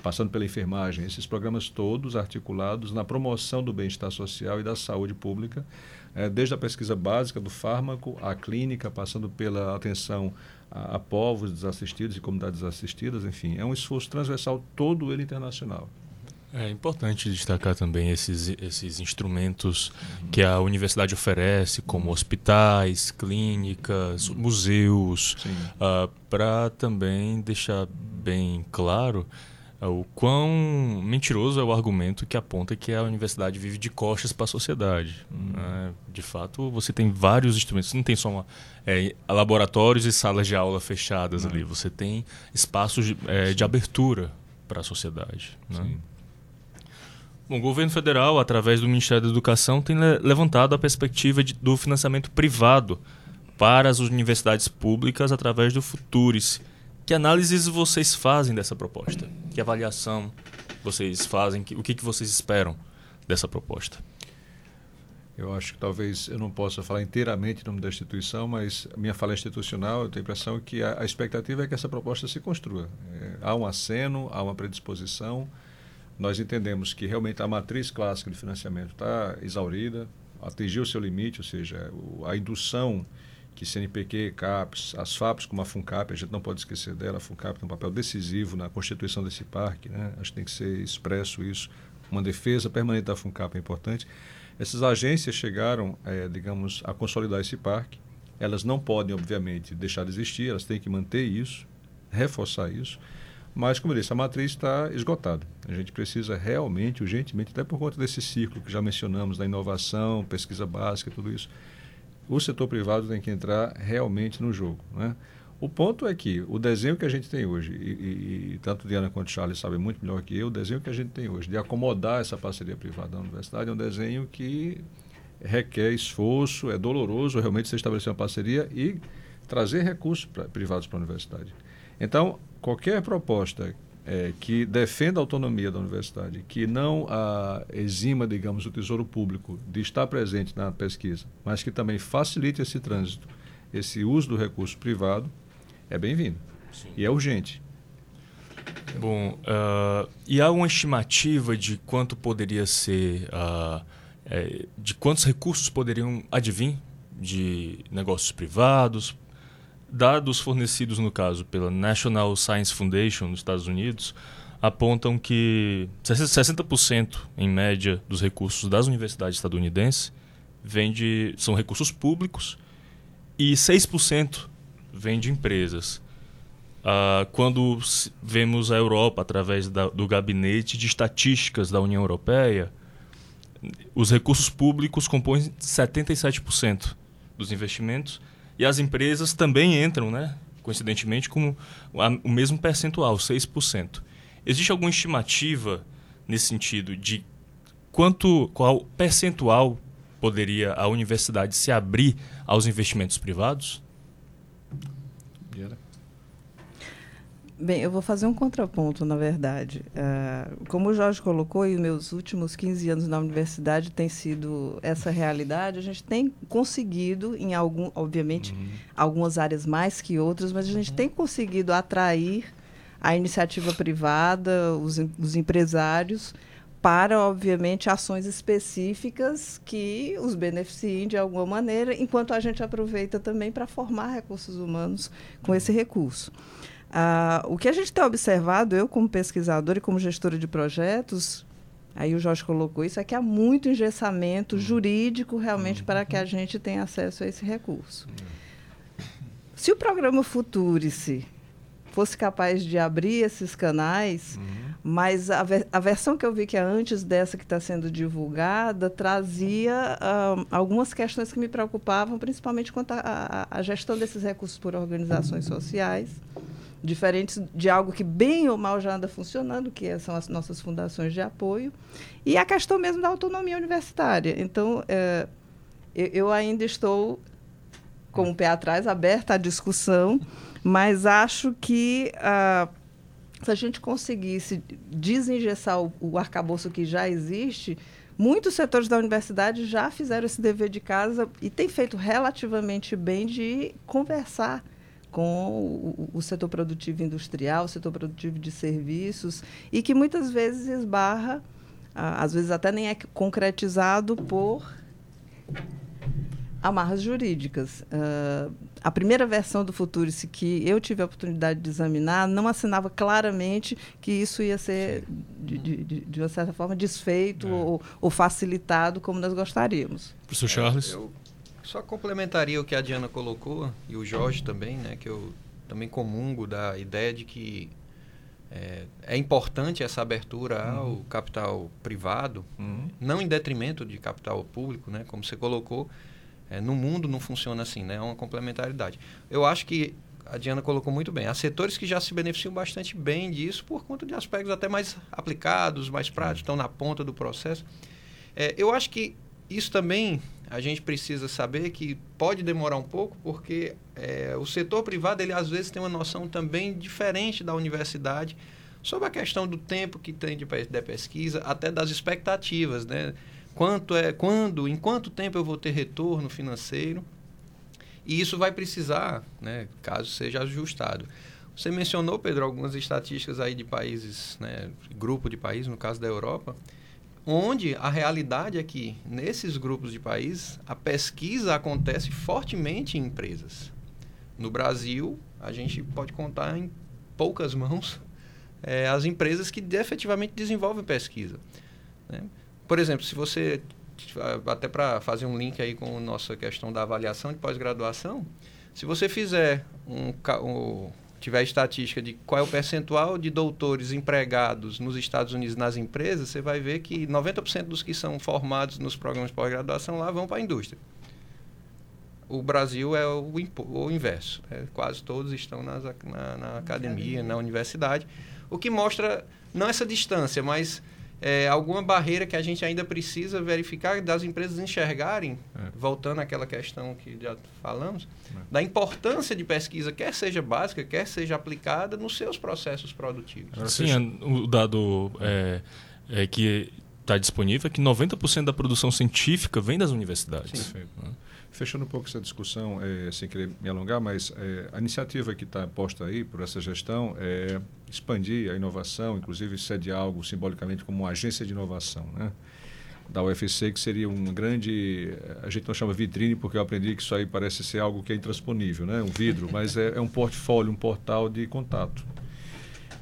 passando pela enfermagem, esses programas todos articulados na promoção do bem-estar social e da saúde pública, uh, desde a pesquisa básica do fármaco, à clínica, passando pela atenção a, a povos desassistidos e comunidades desassistidas, enfim, é um esforço transversal todo ele internacional. É importante destacar também esses, esses instrumentos que a universidade oferece, como hospitais, clínicas, museus, uh, ah, para também deixar bem claro uh, o quão mentiroso é o argumento que aponta que a universidade vive de costas para a sociedade. Uhum. Uh, de fato, você tem vários instrumentos, não tem só uma, é, laboratórios e salas de aula fechadas ali, você tem espaços de, é, de abertura para a sociedade. Né? Bom, o governo federal, através do Ministério da Educação, tem levantado a perspectiva de, do financiamento privado para as universidades públicas através do Futures. Que análises vocês fazem dessa proposta? Que avaliação vocês fazem? O que, que vocês esperam dessa proposta? Eu acho que talvez eu não possa falar inteiramente em nome da instituição, mas minha fala institucional, eu tenho a impressão que a, a expectativa é que essa proposta se construa. É, há um aceno, há uma predisposição, nós entendemos que realmente a matriz clássica de financiamento está exaurida, atingiu o seu limite, ou seja, a indução que CNPq, CAPES, as FAPs como a FUNCAP, a gente não pode esquecer dela, a FUNCAP tem um papel decisivo na constituição desse parque, né? acho que tem que ser expresso isso, uma defesa permanente da FUNCAP é importante. Essas agências chegaram, é, digamos, a consolidar esse parque, elas não podem, obviamente, deixar de existir, elas têm que manter isso, reforçar isso, mas, como eu disse, a matriz está esgotada. A gente precisa realmente, urgentemente, até por conta desse ciclo que já mencionamos, da inovação, pesquisa básica, tudo isso, o setor privado tem que entrar realmente no jogo. Né? O ponto é que o desenho que a gente tem hoje, e, e, e tanto Diana quanto Charles sabem muito melhor que eu, o desenho que a gente tem hoje de acomodar essa parceria privada da universidade é um desenho que requer esforço, é doloroso realmente se estabelecer uma parceria e trazer recursos pra, privados para a universidade. Então, qualquer proposta é, que defenda a autonomia da universidade, que não a exima, digamos, o Tesouro Público de estar presente na pesquisa, mas que também facilite esse trânsito, esse uso do recurso privado, é bem-vindo. E é urgente. Bom, uh, e há uma estimativa de quanto poderia ser, uh, de quantos recursos poderiam advir de negócios privados, dados fornecidos, no caso, pela National Science Foundation nos Estados Unidos, apontam que 60% em média dos recursos das universidades estadunidenses vem de, são recursos públicos e 6% vem de empresas. Uh, quando vemos a Europa através da, do gabinete de estatísticas da União Europeia, os recursos públicos compõem 77% dos investimentos e as empresas também entram, né, coincidentemente, com o mesmo percentual, 6%. Existe alguma estimativa nesse sentido de quanto qual percentual poderia a universidade se abrir aos investimentos privados? Bem, eu vou fazer um contraponto, na verdade. Uh, como o Jorge colocou, e os meus últimos 15 anos na universidade tem sido essa realidade, a gente tem conseguido, em algum, obviamente, uhum. algumas áreas mais que outras, mas a gente uhum. tem conseguido atrair a iniciativa privada, os, os empresários, para, obviamente, ações específicas que os beneficiem de alguma maneira, enquanto a gente aproveita também para formar recursos humanos com esse recurso. Ah, o que a gente tem observado, eu como pesquisadora e como gestora de projetos, aí o Jorge colocou isso, é que há muito engessamento uhum. jurídico realmente para que a gente tenha acesso a esse recurso. Uhum. Se o programa Futurice fosse capaz de abrir esses canais, mas a, ver, a, versão que eu vi que é antes dessa que está sendo divulgada trazia uh, algumas questões que me preocupavam, principalmente quanto à gestão desses recursos por organizações sociais diferentes de algo que bem ou mal já anda funcionando, que são as nossas fundações de apoio, e a questão mesmo da autonomia universitária. Então, é, eu, eu, ainda estou com o pé atrás, aberta à discussão, mas acho que ah, se a gente conseguisse desengessar o, o arcabouço que já existe, muitos setores da universidade já fizeram esse dever de casa e têm feito relativamente bem de conversar com o, o, setor produtivo industrial, o setor produtivo de serviços, e que muitas vezes esbarra, às vezes até nem é concretizado por amarras jurídicas. Uh, a primeira versão do Futurice que eu tive a oportunidade de examinar não assinava claramente que isso ia ser, de, de, de, uma certa forma, desfeito é. ou, ou, facilitado como nós gostaríamos. Professor Charles? É, eu só complementaria o que a Diana colocou, e o Jorge também, né, que eu também comungo da ideia de que é, é importante essa abertura uhum. ao capital privado, uhum. não em detrimento de capital público, né, como você colocou. É, no mundo não funciona assim, né, é uma complementaridade. Eu acho que a Diana colocou muito bem. Há setores que já se beneficiam bastante bem disso por conta de aspectos até mais aplicados, mais práticos, estão na ponta do processo. É, eu acho que isso também a gente precisa saber que pode demorar um pouco, porque é, o setor privado, ele às vezes tem uma noção também diferente da universidade sobre a questão do tempo que tem de, de pesquisa, até das expectativas, né? Quanto é, quando, em quanto tempo eu vou ter retorno financeiro? E isso vai precisar, né, caso seja ajustado. Você mencionou, Pedro, algumas estatísticas aí de países, né, grupo de países, no caso da Europa, onde a realidade é que, nesses grupos de países, a pesquisa acontece fortemente em empresas. No Brasil, a gente pode contar em poucas mãos é, as empresas que efetivamente desenvolvem pesquisa. Né? Por exemplo, se você, até para fazer um link aí com a nossa questão da avaliação de pós-graduação, se você fizer um, um tiver estatística de qual é o percentual de doutores empregados nos Estados Unidos nas empresas, você vai ver que 90% dos que são formados nos programas de pós-graduação lá vão para a indústria. O Brasil é o, o inverso. Né? Quase todos estão nas, na, na academia, na universidade. O que mostra não essa distância, mas é, alguma barreira que a gente ainda precisa verificar das empresas enxergarem, é. voltando àquela questão que já falamos, é. da importância de pesquisa, quer seja básica, quer seja aplicada nos seus processos produtivos. Sim, o dado é, é que está disponível é que 90% da produção científica vem das universidades. Sim. Né? Fechando um pouco essa discussão, é, sem querer me alongar, mas é, a iniciativa que está posta aí por essa gestão é expandir a inovação, inclusive sediar algo simbolicamente como uma agência de inovação, né? da UFC, que seria um grande. A gente não chama vitrine, porque eu aprendi que isso aí parece ser algo que é intransponível, né? um vidro, mas é, é um portfólio, um portal de contato.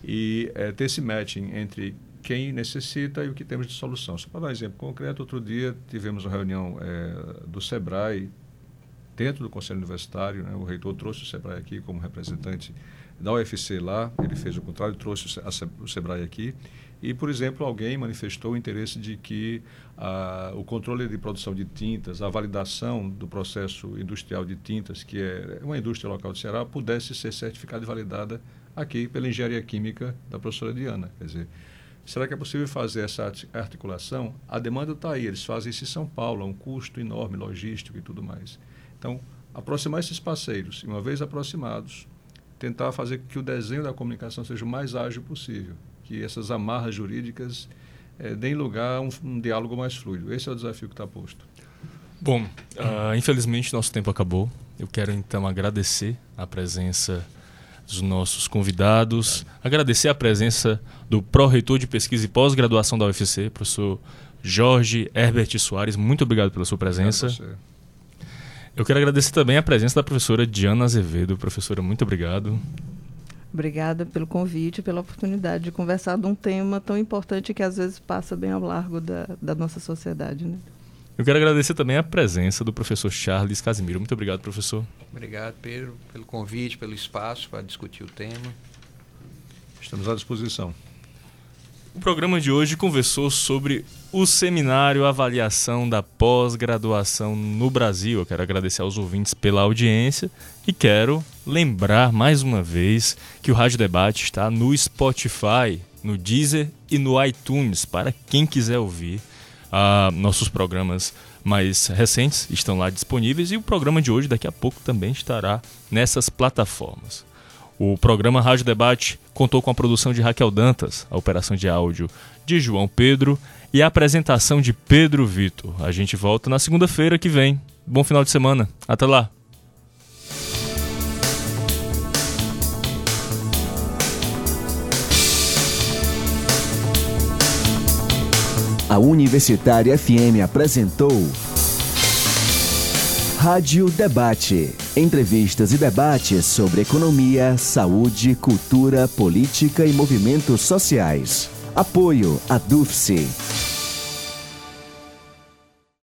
E é, ter esse matching entre quem necessita e o que temos de solução. Só para dar um exemplo concreto, outro dia tivemos uma reunião é, do SEBRAE dentro do Conselho Universitário, né? o reitor trouxe o SEBRAE aqui como representante da UFC lá, ele fez o contrário, trouxe o SEBRAE aqui, e, por exemplo, alguém manifestou o interesse de que ah, o controle de produção de tintas, a validação do processo industrial de tintas, que é uma indústria local do Ceará, pudesse ser certificada e validada aqui pela engenharia química da professora Diana. Quer dizer, será que é possível fazer essa articulação? A demanda está aí, eles fazem isso em São Paulo, é um custo enorme, logístico e tudo mais. Então, aproximar esses parceiros, e uma vez aproximados, tentar fazer que o desenho da comunicação seja o mais ágil possível, que essas amarras jurídicas é, deem lugar a um, um, diálogo mais fluido. Esse é o desafio que está posto. Bom, uh, infelizmente nosso tempo acabou. Eu quero então agradecer a presença dos nossos convidados, agradecer a presença do pró-reitor de pesquisa e pós-graduação da UFC, professor Jorge Herbert Soares. Muito obrigado pela sua presença. Eu quero agradecer também a presença da professora Diana Azevedo. Professora, muito obrigado. Obrigada pelo convite, pela oportunidade de conversar de um tema tão importante que às vezes passa bem ao largo da, da nossa sociedade. Né? Eu quero agradecer também a presença do professor Charles Casimiro. Muito obrigado, professor. Obrigado, Pedro, pelo convite, pelo espaço para discutir o tema. Estamos à disposição. O programa de hoje conversou sobre o seminário Avaliação da Pós-Graduação no Brasil. Eu quero agradecer aos ouvintes pela audiência e quero lembrar mais uma vez que o Rádio Debate está no Spotify, no Deezer e no iTunes para quem quiser ouvir. Uh, nossos programas mais recentes estão lá disponíveis e o programa de hoje daqui a pouco também estará nessas plataformas. O programa Rádio Debate contou com a produção de Raquel Dantas, a operação de áudio de João Pedro e a apresentação de Pedro Vitor. A gente volta na segunda-feira que vem. Bom final de semana. Até lá. A Universitária FM apresentou Rádio Debate. Entrevistas e debates sobre economia, saúde, cultura, política e movimentos sociais. Apoio a DUFSE.